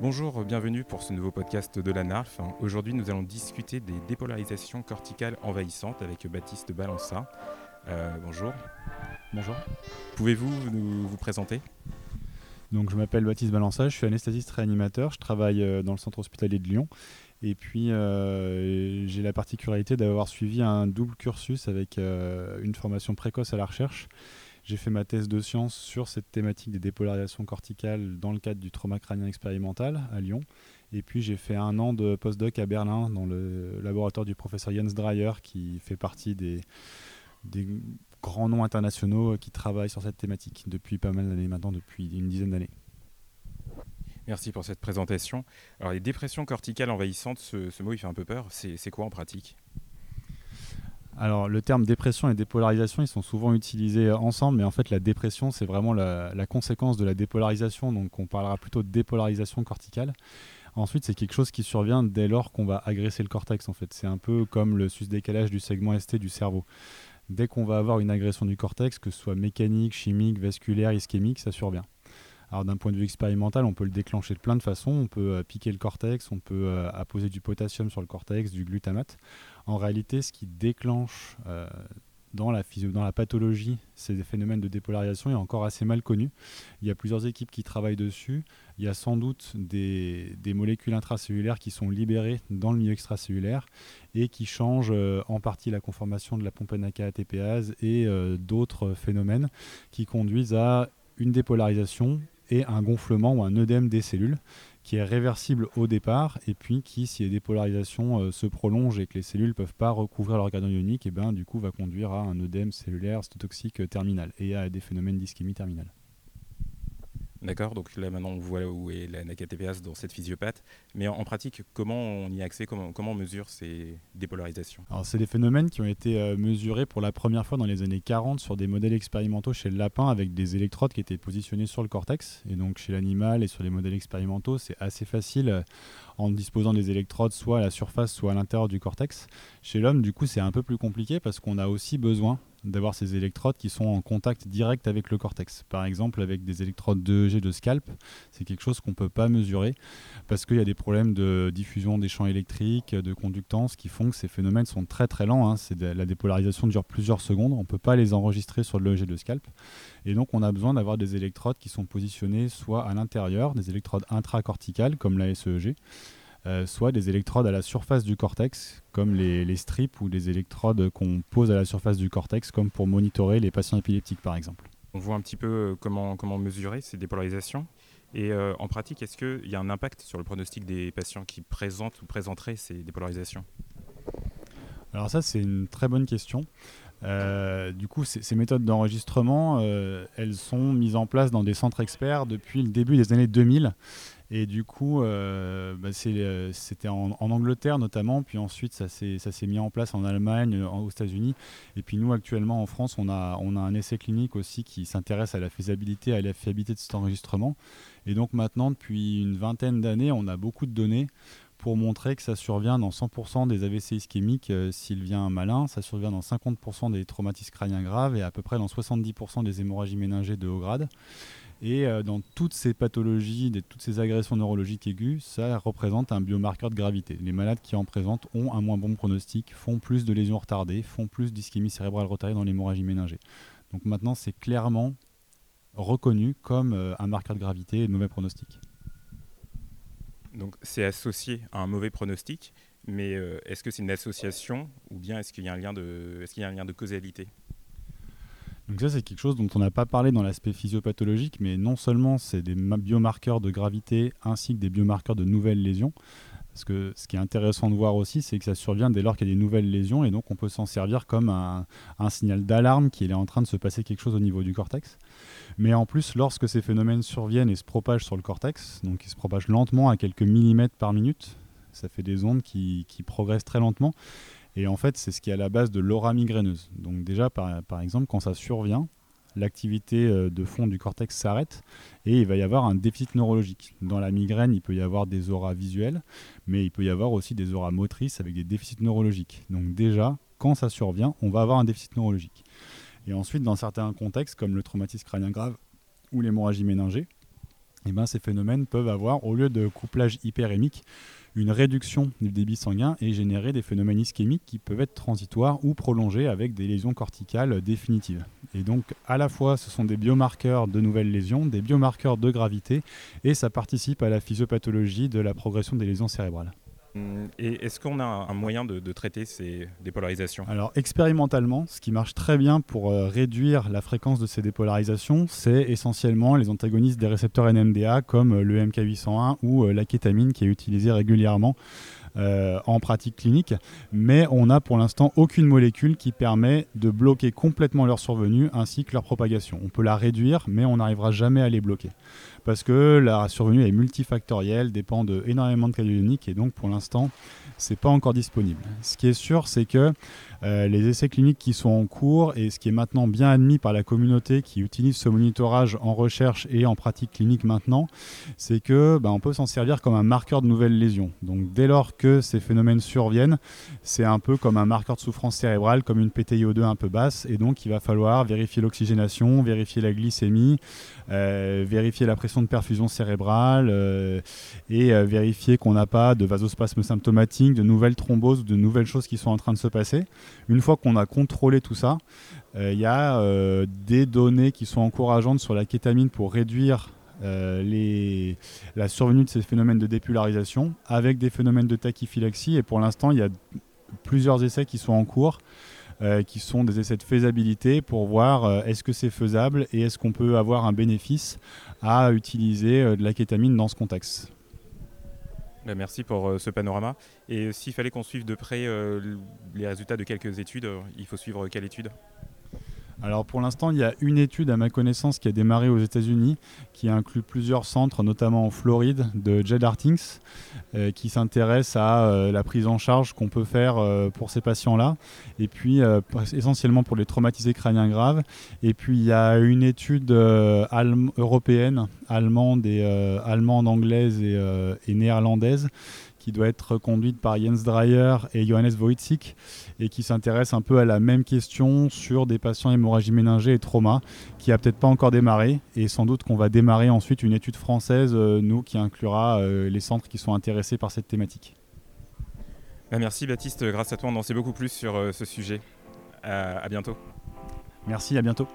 Bonjour, bienvenue pour ce nouveau podcast de la NARF. Aujourd'hui, nous allons discuter des dépolarisations corticales envahissantes avec Baptiste Balança. Euh, bonjour. Bonjour. Pouvez-vous nous, vous présenter? Donc, je m'appelle Baptiste Balança, je suis anesthésiste réanimateur, je travaille euh, dans le centre hospitalier de Lyon. Et puis, euh, j'ai la particularité d'avoir suivi un double cursus avec une formation précoce à la recherche j'ai fait ma thèse de sciences sur cette thématique des dépolarisations corticales dans le cadre du trauma crânien expérimental à Lyon. Et puis j'ai fait un an de postdoc à Berlin dans le laboratoire du professeur Jens Dreyer qui fait partie des, grands noms internationaux qui travaillent sur cette thématique depuis pas mal d'années maintenant, depuis une dizaine d'années. Merci pour cette présentation. Alors les dépressions corticales envahissantes, ce mot il fait un peu peur. C'est quoi en pratique? Alors, le terme dépression et dépolarisation, ils sont souvent utilisés ensemble, mais en fait, la dépression, c'est vraiment la, conséquence de la dépolarisation, donc on parlera plutôt de dépolarisation corticale. Ensuite, c'est quelque chose qui survient dès lors qu'on va agresser le cortex, en fait. C'est un peu comme le sus-décalage du segment ST du cerveau. Dès qu'on va avoir une agression du cortex, que ce soit mécanique, chimique, vasculaire, ischémique, ça survient. Alors d'un point de vue expérimental, on peut le déclencher de plein de façons. On peut euh, piquer le cortex, on peut euh, apposer du potassium sur le cortex, du glutamate. En réalité, ce qui déclenche euh, dans, la dans la pathologie ces phénomènes de dépolarisation est encore assez mal connu. Il y a plusieurs équipes qui travaillent dessus. Il y a sans doute des, molécules intracellulaires qui sont libérées dans le milieu extracellulaire et qui changent en partie la conformation de la pompe NAK-ATPase et d'autres phénomènes qui conduisent à une dépolarisation et un gonflement ou un œdème des cellules qui est réversible au départ et puis qui, si les dépolarisations euh, se prolongent et que les cellules ne peuvent pas recouvrir l'organe ionique, et eh ben, du coup va conduire à un œdème cellulaire cytotoxique terminal et à des phénomènes d'ischémie terminale. D'accord, donc là maintenant on voit où est la NACATPase dans cette physiopathe. Mais en, pratique, comment on y a accès comment, comment on mesure ces dépolarisations? Alors c'est des phénomènes qui ont été euh, mesurés pour la première fois dans les années 40 sur des modèles expérimentaux chez le lapin avec des électrodes qui étaient positionnées sur le cortex. Et donc chez l'animal et sur les modèles expérimentaux, c'est assez facile euh, en disposant des électrodes soit à la surface, soit à l'intérieur du cortex. Chez l'homme, du coup, c'est un peu plus compliqué parce qu'on a aussi besoin d'avoir ces électrodes qui sont en contact direct avec le cortex. Par exemple, avec des électrodes d'EEG de scalp, c'est quelque chose qu'on ne peut pas mesurer parce qu'il y a des problèmes de diffusion des champs électriques, de conductance qui font que ces phénomènes sont très très lents. Hein. la dépolarisation dure plusieurs secondes, on ne peut pas les enregistrer sur l'EEG de scalp. Et donc, on a besoin d'avoir des électrodes qui sont positionnées soit à l'intérieur, des électrodes intracorticales comme la SEEG, euh, soit des électrodes à la surface du cortex, comme les, strips ou des électrodes qu'on pose à la surface du cortex, comme pour monitorer les patients épileptiques par exemple. On voit un petit peu euh, comment, comment mesurer ces dépolarisations. Et euh, en pratique, est-ce qu'il y a un impact sur le pronostic des patients qui présentent ou présenteraient ces dépolarisations? Alors ça, c'est une très bonne question. Du coup, ces méthodes d'enregistrement, elles sont mises en place dans des centres experts depuis le début des années 2000 et du coup, euh, bah, euh, c'était en, Angleterre notamment, puis ensuite ça s'est mis en place en Allemagne, euh, aux États-Unis. Et puis nous, actuellement en France, on a, on a un essai clinique aussi qui s'intéresse à la faisabilité, à la fiabilité de cet enregistrement. Et donc maintenant, depuis une vingtaine d'années, on a beaucoup de données pour montrer que ça survient dans 100% des AVC ischémiques s'il vient malin, ça survient dans 50% des traumatismes crâniens graves et à peu près dans 70% des hémorragies méningées de haut grade. Et euh, dans toutes ces pathologies, toutes ces agressions neurologiques aiguës, ça représente un biomarqueur de gravité. Les malades qui en présentent ont un moins bon pronostic, font plus de lésions retardées, font plus d'ischémie cérébrale retardée dans l'hémorragie méningée. Donc maintenant, c'est clairement reconnu comme euh, un marqueur de gravité et de mauvais pronostic. Donc c'est associé à un mauvais pronostic, mais euh, est-ce que c'est une association ou bien est-ce qu'il y a un lien de, est-ce qu'il y a un lien de causalité? Donc ça, c'est quelque chose dont on n'a pas parlé dans l'aspect physiopathologique, mais non seulement c'est des biomarqueurs de gravité ainsi que des biomarqueurs de nouvelles lésions. Parce que ce qui est intéressant de voir aussi, c'est que ça survient dès lors qu'il y a des nouvelles lésions, et donc on peut s'en servir comme un, signal d'alarme qu'il est en train de se passer quelque chose au niveau du cortex. Mais en plus, lorsque ces phénomènes surviennent et se propagent sur le cortex, donc ils se propagent lentement à quelques millimètres par minute, ça fait des ondes qui progressent très lentement, et en fait, c'est ce qui est à la base de l'aura migraineuse. Donc déjà, par, exemple, quand ça survient, l'activité euh, de fond du cortex s'arrête et il va y avoir un déficit neurologique. Dans la migraine, il peut y avoir des auras visuelles, mais il peut y avoir aussi des auras motrices avec des déficits neurologiques. Donc déjà, quand ça survient, on va avoir un déficit neurologique. Et ensuite, dans certains contextes, comme le traumatisme crânien grave ou l'hémorragie méningée, et ben, ces phénomènes peuvent avoir, au lieu de couplage hyperémique, une réduction du débit sanguin et générer des phénomènes ischémiques qui peuvent être transitoires ou prolongés avec des lésions corticales définitives. Et donc à la fois ce sont des biomarqueurs de nouvelles lésions, des biomarqueurs de gravité et ça participe à la physiopathologie de la progression des lésions cérébrales. Hum, et est-ce qu'on a un moyen de, traiter ces dépolarisations? Alors expérimentalement, ce qui marche très bien pour euh, réduire la fréquence de ces dépolarisations, c'est essentiellement les antagonistes des récepteurs NMDA comme euh, le MK801 ou euh, la kétamine qui est utilisée régulièrement en pratique clinique, mais on n'a pour l'instant aucune molécule qui permet de bloquer complètement leur survenue ainsi que leur propagation. On peut la réduire, mais on n'arrivera jamais à les bloquer parce que la survenue est multifactorielle, dépend de énormément de calioniques et donc pour l'instant, c'est pas encore disponible. Ce qui est sûr, c'est que euh, les essais cliniques qui sont en cours et ce qui est maintenant bien admis par la communauté qui utilise ce monitorage en recherche et en pratique clinique maintenant, c'est que bah, on peut s'en servir comme un marqueur de nouvelles lésions. Donc dès lors que ces phénomènes surviennent, c'est un peu comme un marqueur de souffrance cérébrale, comme une PTIO2 un peu basse, et donc il va falloir vérifier l'oxygénation, vérifier la glycémie, euh, vérifier la pression de perfusion cérébrale euh, et vérifier qu'on n'a pas de vasospasme symptomatique, de nouvelles thromboses, de nouvelles choses qui sont en train de se passer. Une fois qu'on a contrôlé tout ça, il euh, y a euh, des données qui sont encourageantes sur la kétamine pour réduire euh, la survenue de ces phénomènes de dépolarisation avec des phénomènes de tachyphylaxie. Et pour l'instant, il y a plusieurs essais qui sont en cours. qui sont des essais de faisabilité pour voir est-ce que c'est faisable et est-ce qu'on peut avoir un bénéfice à utiliser de la kétamine dans ce contexte. Bah, merci pour euh, ce panorama. Et s'il fallait qu'on suive de près euh, les résultats de quelques études, euh, il faut suivre quelle étude? Alors pour l'instant, il y a une étude à ma connaissance qui a démarré aux États-Unis, qui inclut plusieurs centres, notamment en Floride, de Jed Hartings, euh, qui s'intéresse à euh, la prise en charge qu'on peut faire euh, pour ces patients-là, et puis essentiellement pour les traumatisés crâniens graves. Et puis il y a une étude européenne, allemande, et, allemande anglaise et néerlandaise qui doit être conduite par Jens Dreyer et Johannes Wojcik et qui s'intéresse un peu à la même question sur des patients hémorragie méningée et trauma qui a peut-être pas encore démarré et sans doute qu'on va démarrer ensuite une étude française, euh, nous, qui inclura euh, les centres qui sont intéressés par cette thématique. Bah, merci Baptiste, grâce à toi on en sait beaucoup plus sur euh, ce sujet. à bientôt. Merci, à bientôt.